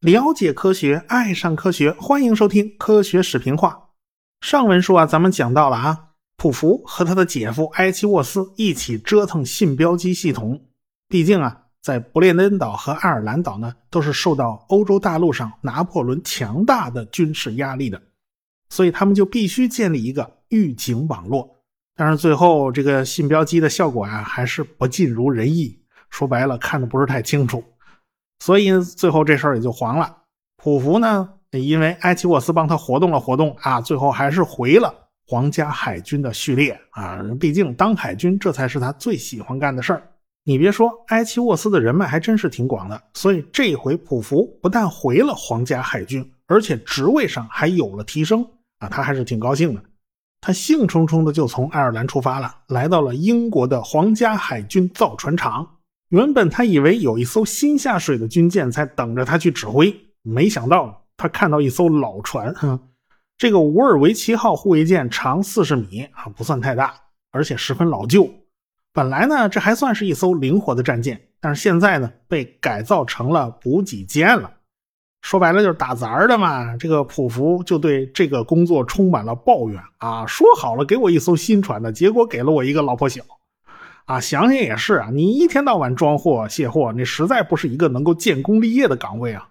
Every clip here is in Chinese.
了解科学，爱上科学，欢迎收听《科学视频化》。上文书啊，咱们讲到了啊，普福和他的姐夫埃奇沃斯一起折腾信标机系统。毕竟啊，在不列颠岛和爱尔兰岛呢，都是受到欧洲大陆上拿破仑强大的军事压力的，所以他们就必须建立一个预警网络。但是最后这个信标机的效果啊，还是不尽如人意。说白了，看的不是太清楚。所以最后这事儿也就黄了。普福呢，因为埃奇沃斯帮他活动了活动啊，最后还是回了皇家海军的序列啊。毕竟当海军这才是他最喜欢干的事儿。你别说，埃奇沃斯的人脉还真是挺广的。所以这回普福不但回了皇家海军，而且职位上还有了提升啊，他还是挺高兴的。他兴冲冲的就从爱尔兰出发了，来到了英国的皇家海军造船厂。原本他以为有一艘新下水的军舰在等着他去指挥，没想到他看到一艘老船。这个伍尔维奇号护卫舰长四十米啊，不算太大，而且十分老旧。本来呢，这还算是一艘灵活的战舰，但是现在呢，被改造成了补给舰了。说白了就是打杂的嘛。这个普福就对这个工作充满了抱怨啊，说好了给我一艘新船的，结果给了我一个老婆小。啊，想想也是啊，你一天到晚装货卸货，你实在不是一个能够建功立业的岗位啊。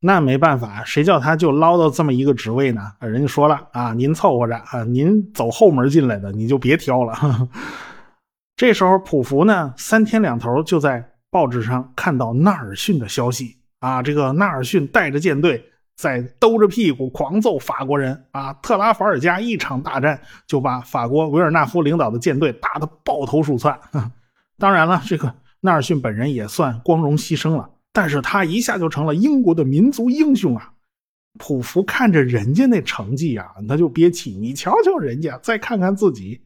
那没办法，谁叫他就捞到这么一个职位呢？人家说了啊，您凑合着啊，您走后门进来的，你就别挑了。这时候普福呢，三天两头就在报纸上看到纳尔逊的消息啊，这个纳尔逊带着舰队。在兜着屁股狂揍法国人啊！特拉法尔加一场大战就把法国维尔纳夫领导的舰队打得抱头鼠窜。当然了，这个纳尔逊本人也算光荣牺牲了，但是他一下就成了英国的民族英雄啊！普福看着人家那成绩啊，他就憋气。你瞧瞧人家，再看看自己。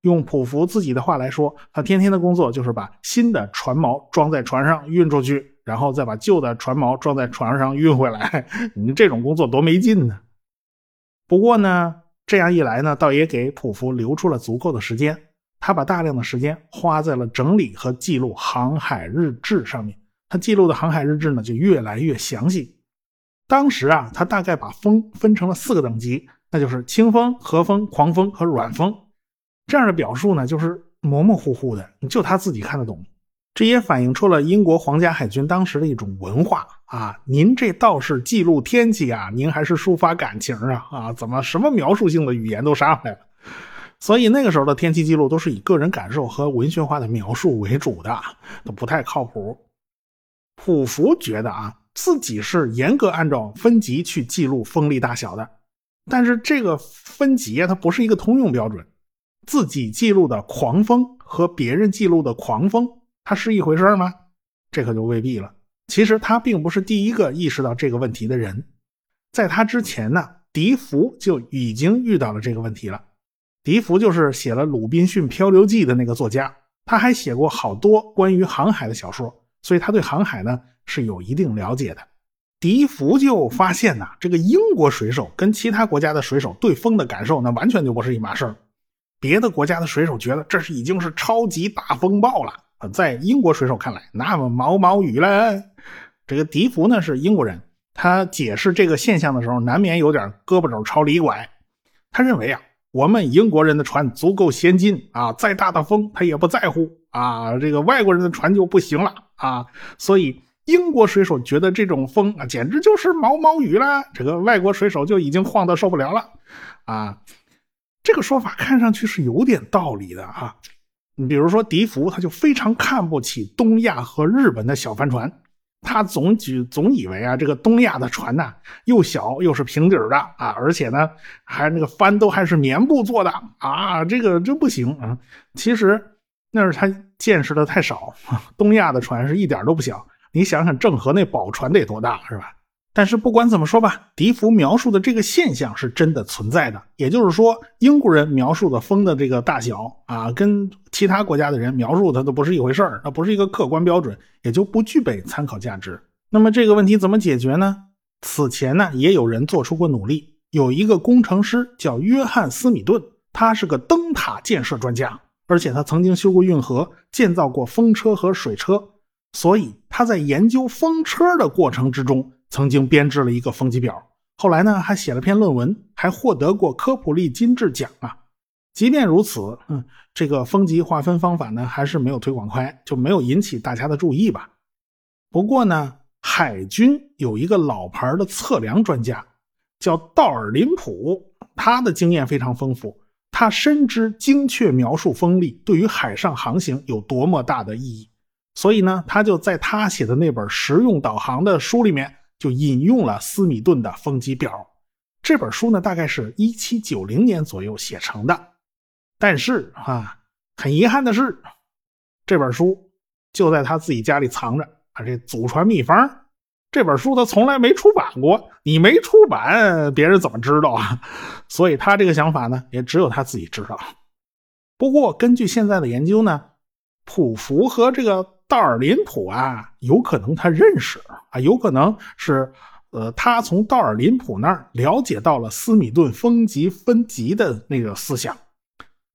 用普福自己的话来说，他天天的工作就是把新的船锚装在船上运出去。然后再把旧的船锚装在船上运回来，你这种工作多没劲呢。不过呢，这样一来呢，倒也给普福留出了足够的时间。他把大量的时间花在了整理和记录航海日志上面。他记录的航海日志呢，就越来越详细。当时啊，他大概把风分成了四个等级，那就是清风、和风、狂风和软风。这样的表述呢，就是模模糊糊的，就他自己看得懂。这也反映出了英国皇家海军当时的一种文化啊！您这倒是记录天气啊，您还是抒发感情啊？啊，怎么什么描述性的语言都上来了？所以那个时候的天气记录都是以个人感受和文学化的描述为主的，都不太靠谱。普福觉得啊，自己是严格按照分级去记录风力大小的，但是这个分级啊，它不是一个通用标准，自己记录的狂风和别人记录的狂风。他是一回事吗？这可就未必了。其实他并不是第一个意识到这个问题的人，在他之前呢，笛福就已经遇到了这个问题了。笛福就是写了《鲁滨逊漂流记》的那个作家，他还写过好多关于航海的小说，所以他对航海呢是有一定了解的。笛福就发现呐，这个英国水手跟其他国家的水手对风的感受，那完全就不是一码事儿。别的国家的水手觉得这是已经是超级大风暴了。在英国水手看来，那么毛毛雨了。这个笛福呢是英国人，他解释这个现象的时候，难免有点胳膊肘朝里拐。他认为啊，我们英国人的船足够先进啊，再大的风他也不在乎啊。这个外国人的船就不行了啊，所以英国水手觉得这种风啊，简直就是毛毛雨了。这个外国水手就已经晃得受不了了啊。这个说法看上去是有点道理的啊。你比如说，笛福他就非常看不起东亚和日本的小帆船，他总举总以为啊，这个东亚的船呐，又小又是平底的啊，而且呢，还那个帆都还是棉布做的啊，这个这不行啊。其实那是他见识的太少，东亚的船是一点都不小，你想想郑和那宝船得多大是吧？但是不管怎么说吧，笛福描述的这个现象是真的存在的。也就是说，英国人描述的风的这个大小啊，跟其他国家的人描述它都不是一回事儿，那不是一个客观标准，也就不具备参考价值。那么这个问题怎么解决呢？此前呢，也有人做出过努力。有一个工程师叫约翰斯米顿，他是个灯塔建设专家而且他曾经修过运河，建造过风车和水车，所以他在研究风车的过程之中，曾经编制了一个风级表。后来呢，还写了篇论文，还获得过科普利金质奖啊。即便如此，嗯，这个风级划分方法呢，还是没有推广开，就没有引起大家的注意吧。不过呢，海军有一个老牌的测量专家，叫道尔林普，他的经验非常丰富，他深知精确描述风力对于海上航行有多么大的意义，所以呢，他就在他写的那本实用导航的书里面。就引用了斯米顿的风机表，这本书呢，大概是一七九零年左右写成的。但是啊，很遗憾的是，这本书就在他自己家里藏着啊，这祖传秘方。这本书他从来没出版过，你没出版，别人怎么知道啊？所以他这个想法呢，也只有他自己知道。不过根据现在的研究呢，普福和这个。道尔林普啊，有可能他认识啊，有可能是，呃，他从道尔林普那儿了解到了斯米顿风级分级的那个思想，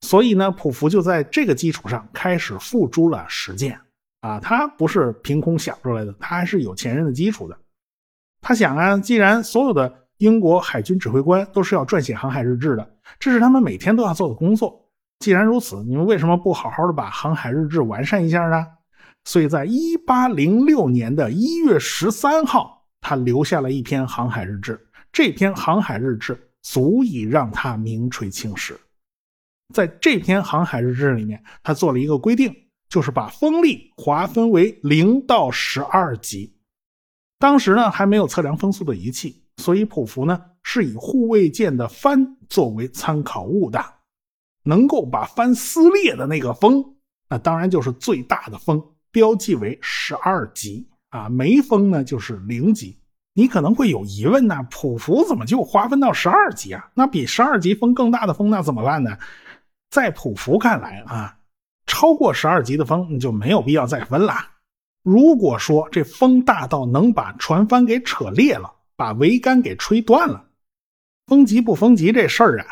所以呢，普福就在这个基础上开始付诸了实践啊，他不是凭空想出来的，他还是有前人的基础的。他想啊，既然所有的英国海军指挥官都是要撰写航海日志的，这是他们每天都要做的工作，既然如此，你们为什么不好好的把航海日志完善一下呢？所以在一八零六年的一月十三号，他留下了一篇航海日志。这篇航海日志足以让他名垂青史。在这篇航海日志里面，他做了一个规定，就是把风力划分为零到十二级。当时呢还没有测量风速的仪器，所以普福呢是以护卫舰的帆作为参考物的，能够把帆撕裂的那个风，那当然就是最大的风。标记为十二级啊，没风呢就是零级。你可能会有疑问呢，普福怎么就划分到十二级啊？那比十二级风更大的风那怎么办呢？在普福看来啊，超过十二级的风你就没有必要再分了。如果说这风大到能把船帆给扯裂了，把桅杆给吹断了，风级不风级这事儿啊。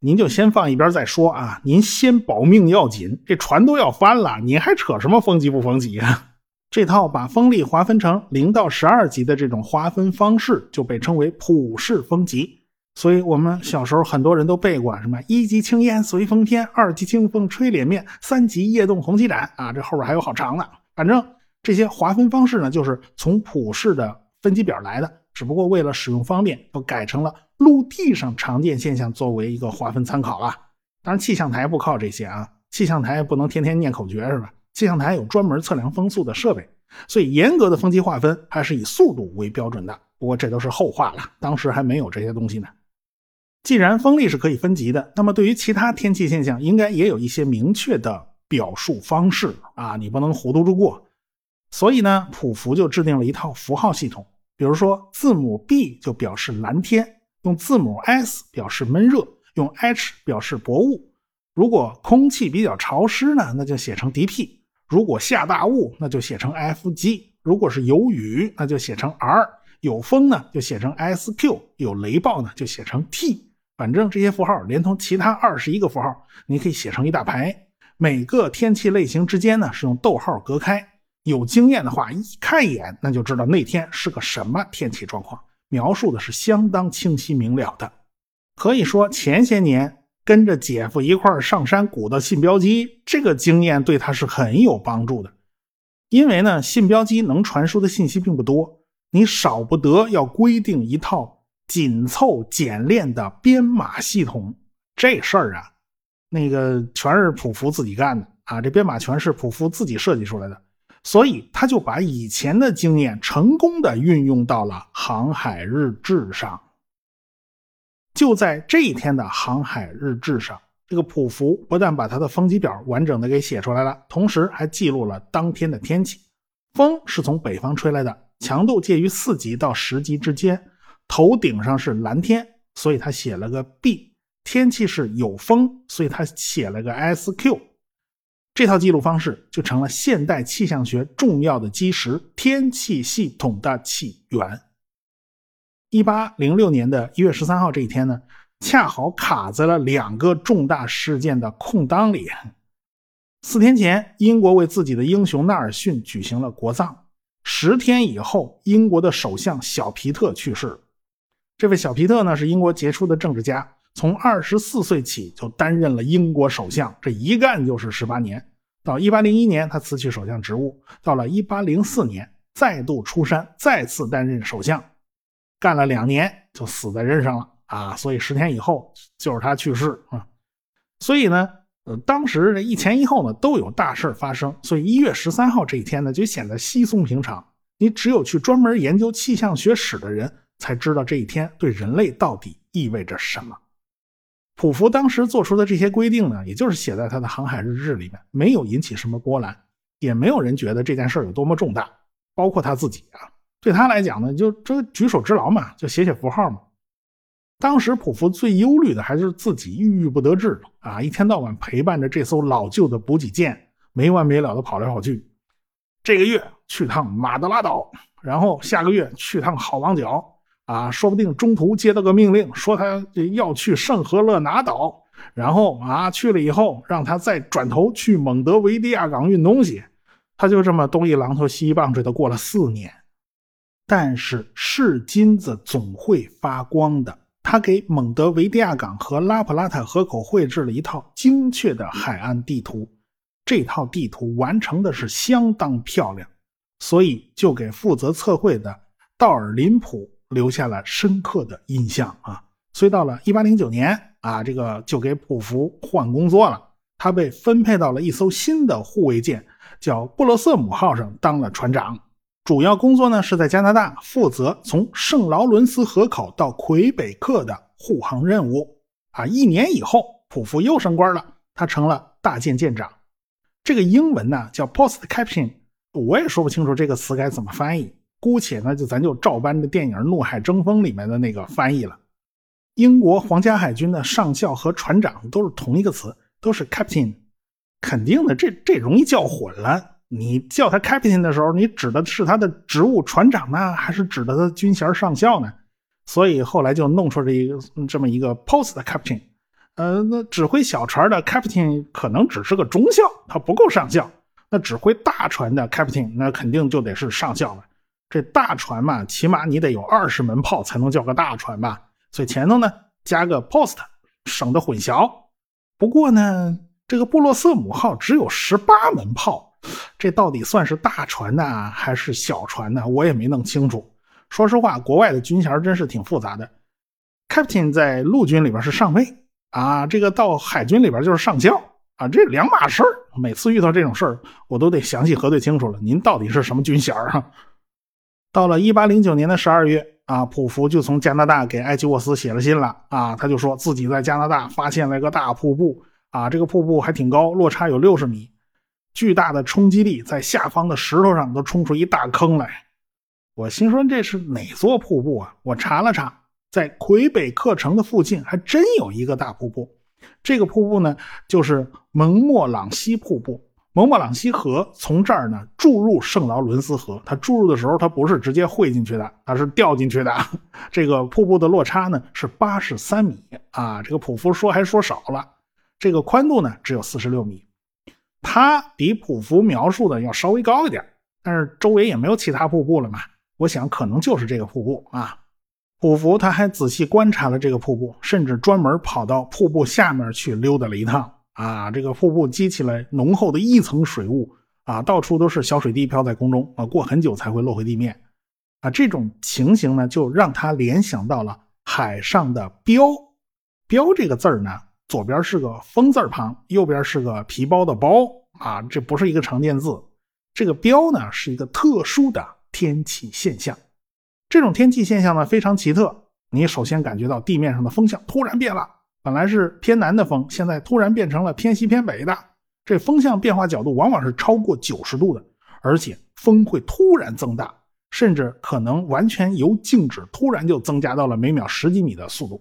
您就先放一边再说啊！您先保命要紧，这船都要翻了，你还扯什么风级不风级啊？这套把风力划分成零到十二级的这种划分方式，就被称为普世风级。所以我们小时候很多人都背过什么一级青烟随风天，二级清风吹脸面，三级夜动红旗展啊，这后边还有好长的。反正这些划分方式呢，就是从普世的分级表来的，只不过为了使用方便，都改成了。陆地上常见现象作为一个划分参考了，当然气象台不靠这些啊，气象台不能天天念口诀是吧？气象台有专门测量风速的设备，所以严格的风级划分还是以速度为标准的。不过这都是后话了，当时还没有这些东西呢。既然风力是可以分级的，那么对于其他天气现象，应该也有一些明确的表述方式啊，你不能糊涂着过。所以呢，普福就制定了一套符号系统，比如说字母 B 就表示蓝天。用字母 S 表示闷热，用 H 表示薄雾。如果空气比较潮湿呢，那就写成 DP；如果下大雾，那就写成 FG；如果是有雨，那就写成 R；有风呢，就写成 SQ；有雷暴呢，就写成 T。反正这些符号连同其他二十一个符号，你可以写成一大排。每个天气类型之间呢，是用逗号隔开。有经验的话，一看一眼，那就知道那天是个什么天气状况。描述的是相当清晰明了的，可以说前些年跟着姐夫一块上山鼓捣信标机，这个经验对他是很有帮助的。因为呢，信标机能传输的信息并不多，你少不得要规定一套紧凑简练的编码系统。这事儿啊，那个全是普福自己干的啊，这编码全是普福自己设计出来的。所以他就把以前的经验成功的运用到了航海日志上。就在这一天的航海日志上，这个普福不但把他的风级表完整的给写出来了，同时还记录了当天的天气。风是从北方吹来的，强度介于四级到十级之间，头顶上是蓝天，所以他写了个 B。天气是有风，所以他写了个 SQ。这套记录方式就成了现代气象学重要的基石——天气系统的起源。一八零六年的一月十三号这一天呢，恰好卡在了两个重大事件的空档里。四天前，英国为自己的英雄纳尔逊举行了国葬。十天以后，英国的首相小皮特去世。这位小皮特呢，是英国杰出的政治家，从二十四岁起就担任了英国首相，这一干就是十八年。到一八零一年，他辞去首相职务。到了一八零四年，再度出山，再次担任首相，干了两年就死在任上了啊！所以十天以后就是他去世啊。所以呢。呃，当时这一前一后呢都有大事发生，所以一月十三号这一天呢就显得稀松平常。你只有去专门研究气象学史的人才知道这一天对人类到底意味着什么。普福当时做出的这些规定呢，也就是写在他的航海日志里面，没有引起什么波澜，也没有人觉得这件事有多么重大，包括他自己啊。对他来讲呢，就这举手之劳嘛，就写写符号嘛。当时普福最忧虑的还是自己郁郁不得志啊，一天到晚陪伴着这艘老旧的补给舰，没完没了的跑来跑去。这个月去趟马德拉岛，然后下个月去趟好望角，啊，说不定中途接到个命令，说他要去圣赫勒拿岛，然后啊去了以后，让他再转头去蒙德维利亚港运东西。他就这么东一榔头西一棒槌的过了四年。但是是金子总会发光的。他给蒙德维利亚港和拉普拉塔河口绘制了一套精确的海岸地图，这套地图完成的是相当漂亮，所以就给负责测绘的道尔林普留下了深刻的印象啊。所以到了1809年啊，这个就给普福换工作了，他被分配到了一艘新的护卫舰，叫布洛瑟姆号上当了船长。主要工作呢是在加拿大负责从圣劳伦斯河口到魁北克的护航任务啊。一年以后，普福又升官了，他成了大舰舰长。这个英文呢叫 post captain，我也说不清楚这个词该怎么翻译，姑且呢就咱就照搬着电影《怒海争锋》里面的那个翻译了。英国皇家海军的上校和船长都是同一个词，都是 captain，肯定的，这这容易叫混了。你叫他 captain 的时候，你指的是他的职务船长呢，还是指的他军衔上校呢？所以后来就弄出这一个这么一个 post captain，呃，那指挥小船的 captain 可能只是个中校，他不够上校。那指挥大船的 captain，那肯定就得是上校了。这大船嘛，起码你得有二十门炮才能叫个大船吧？所以前头呢加个 post，省得混淆。不过呢，这个布洛瑟姆号只有十八门炮。这到底算是大船呢，还是小船呢？我也没弄清楚。说实话，国外的军衔真是挺复杂的。Captain 在陆军里边是上尉啊，这个到海军里边就是上校啊，这两码事儿。每次遇到这种事儿，我都得详细核对清楚了。您到底是什么军衔啊？到了一八零九年的十二月啊，普福就从加拿大给埃奇沃斯写了信了啊，他就说自己在加拿大发现了一个大瀑布啊，这个瀑布还挺高，落差有六十米。巨大的冲击力在下方的石头上都冲出一大坑来，我心说这是哪座瀑布啊？我查了查，在魁北克城的附近还真有一个大瀑布。这个瀑布呢，就是蒙莫朗西瀑布。蒙莫朗西河从这儿呢注入圣劳伦斯河，它注入的时候它不是直接汇进去的，它是掉进去的。这个瀑布的落差呢是八十三米啊，这个普福说还说少了，这个宽度呢只有四十六米。它比普福描述的要稍微高一点，但是周围也没有其他瀑布了嘛。我想可能就是这个瀑布啊。普福他还仔细观察了这个瀑布，甚至专门跑到瀑布下面去溜达了一趟啊。这个瀑布激起了浓厚的一层水雾啊，到处都是小水滴飘在空中啊，过很久才会落回地面啊。这种情形呢，就让他联想到了海上的标，标这个字儿呢。左边是个风字旁，右边是个皮包的包啊，这不是一个常见字。这个标呢是一个特殊的天气现象。这种天气现象呢非常奇特。你首先感觉到地面上的风向突然变了，本来是偏南的风，现在突然变成了偏西偏北的。这风向变化角度往往是超过九十度的，而且风会突然增大，甚至可能完全由静止突然就增加到了每秒十几米的速度，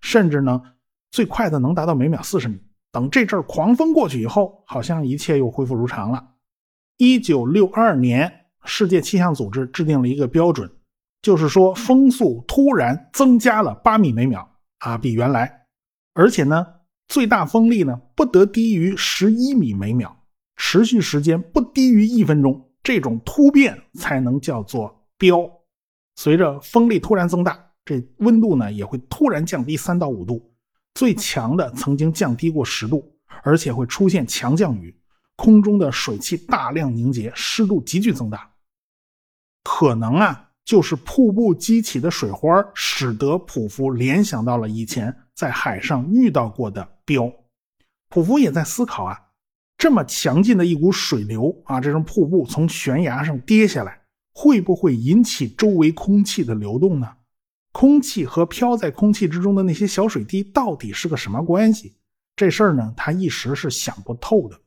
甚至呢。最快的能达到每秒四十米。等这阵狂风过去以后，好像一切又恢复如常了。一九六二年，世界气象组织制定了一个标准，就是说风速突然增加了八米每秒啊，比原来，而且呢，最大风力呢不得低于十一米每秒持续时间不低于一分钟，这种突变才能叫做标。随着风力突然增大，这温度呢也会突然降低三到五度，最强的曾经降低过十度，而且会出现强降雨，空中的水汽大量凝结，湿度急剧增大。可能啊，就是瀑布激起的水花，使得普夫联想到了以前在海上遇到过的标。普福也在思考啊，这么强劲的一股水流啊，这种瀑布从悬崖上跌下来。会不会引起周围空气的流动呢？空气和飘在空气之中的那些小水滴到底是个什么关系？这事儿呢，他一时是想不透的。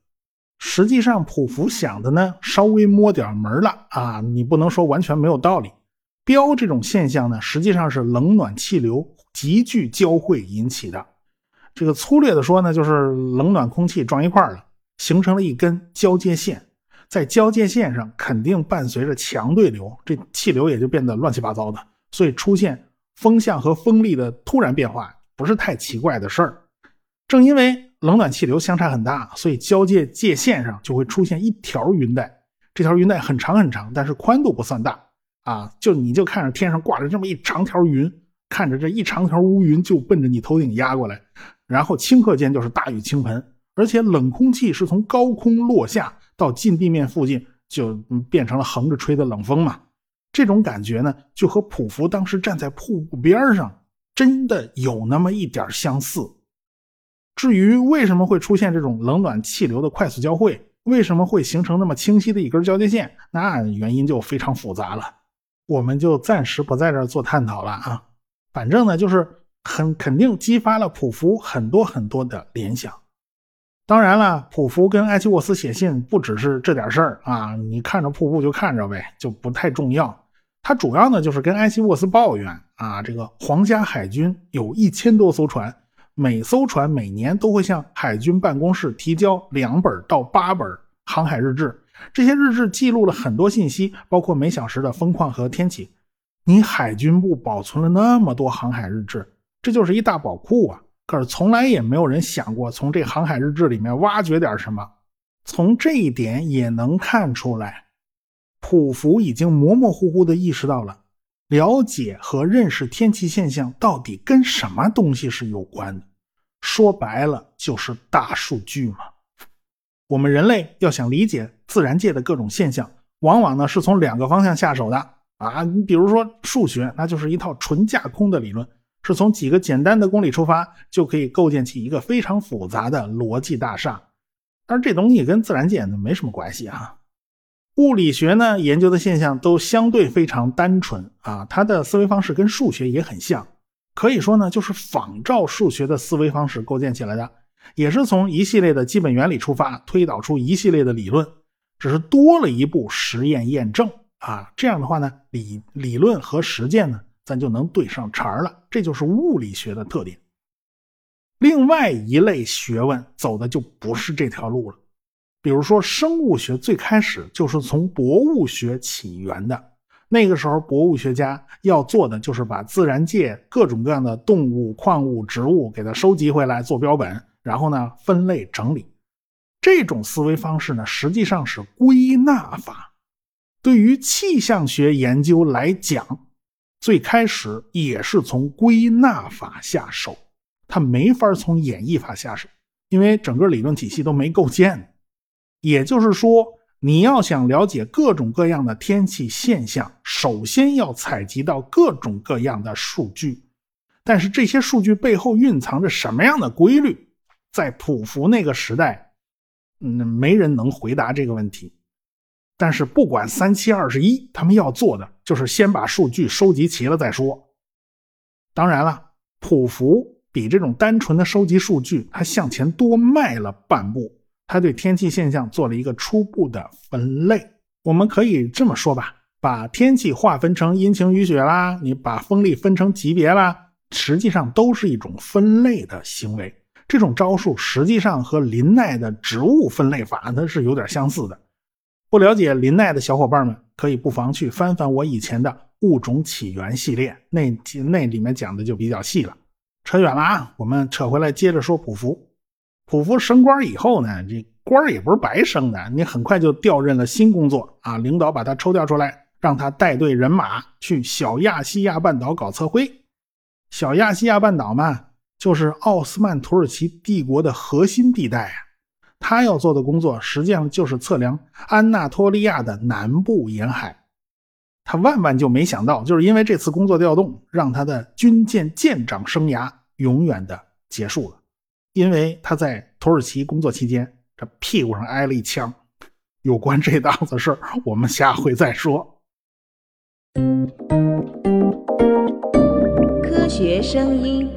实际上，普福想的呢，稍微摸点门了啊。你不能说完全没有道理。标这种现象呢，实际上是冷暖气流急剧交汇引起的。这个粗略的说呢，就是冷暖空气撞一块了，形成了一根交界线。在交界线上肯定伴随着强对流，这气流也就变得乱七八糟的，所以出现风向和风力的突然变化不是太奇怪的事儿。正因为冷暖气流相差很大，所以交界界线上就会出现一条云带。这条云带很长很长，但是宽度不算大啊，就你就看着天上挂着这么一长条云，看着这一长条乌云就奔着你头顶压过来，然后顷刻间就是大雨倾盆，而且冷空气是从高空落下。到近地面附近就变成了横着吹的冷风嘛，这种感觉呢，就和普福当时站在瀑布边上真的有那么一点相似。至于为什么会出现这种冷暖气流的快速交汇，为什么会形成那么清晰的一根交界线，那原因就非常复杂了，我们就暂时不在这儿做探讨了啊。反正呢，就是很肯定激发了普福很多很多的联想。当然了，普福跟埃奇沃斯写信不只是这点事儿啊！你看着瀑布就看着呗，就不太重要。他主要呢就是跟埃奇沃斯抱怨啊，这个皇家海军有一千多艘船，每艘船每年都会向海军办公室提交两本到八本航海日志，这些日志记录了很多信息，包括每小时的风况和天气。你海军部保存了那么多航海日志，这就是一大宝库啊！可是从来也没有人想过从这航海日志里面挖掘点什么。从这一点也能看出来，普福已经模模糊糊的意识到了，了解和认识天气现象到底跟什么东西是有关的。说白了就是大数据嘛。我们人类要想理解自然界的各种现象，往往呢是从两个方向下手的啊。你比如说数学，那就是一套纯架空的理论。是从几个简单的公理出发，就可以构建起一个非常复杂的逻辑大厦。但是这东西跟自然界没什么关系啊。物理学呢研究的现象都相对非常单纯啊，它的思维方式跟数学也很像，可以说呢就是仿照数学的思维方式构建起来的，也是从一系列的基本原理出发，推导出一系列的理论，只是多了一步实验验证啊。这样的话呢，理理论和实践呢。咱就能对上茬了，这就是物理学的特点。另外一类学问走的就不是这条路了，比如说生物学，最开始就是从博物学起源的。那个时候，博物学家要做的就是把自然界各种各样的动物、矿物、植物给它收集回来做标本，然后呢分类整理。这种思维方式呢，实际上是归纳法。对于气象学研究来讲。最开始也是从归纳法下手，他没法从演绎法下手，因为整个理论体系都没构建。也就是说，你要想了解各种各样的天气现象，首先要采集到各种各样的数据。但是这些数据背后蕴藏着什么样的规律，在普福那个时代，嗯，没人能回答这个问题。但是不管三七二十一，他们要做的就是先把数据收集齐了再说。当然了，普福比这种单纯的收集数据，他向前多迈了半步。他对天气现象做了一个初步的分类。我们可以这么说吧，把天气划分成阴晴雨雪啦，你把风力分成级别啦，实际上都是一种分类的行为。这种招数实际上和林奈的植物分类法它是有点相似的。不了解林奈的小伙伴们，可以不妨去翻翻我以前的物种起源系列，那那里面讲的就比较细了。扯远了啊，我们扯回来接着说普福。普福升官以后呢，这官也不是白升的，你很快就调任了新工作啊！领导把他抽调出来，让他带队人马去小亚细亚半岛搞测绘。小亚细亚半岛嘛，就是奥斯曼土耳其帝国的核心地带啊。他要做的工作，实际上就是测量安纳托利亚的南部沿海。他万万就没想到，就是因为这次工作调动，让他的军舰舰长生涯永远的结束了。因为他在土耳其工作期间。这屁股上挨了一枪，有关这档子事儿，我们下回再说。科学声音。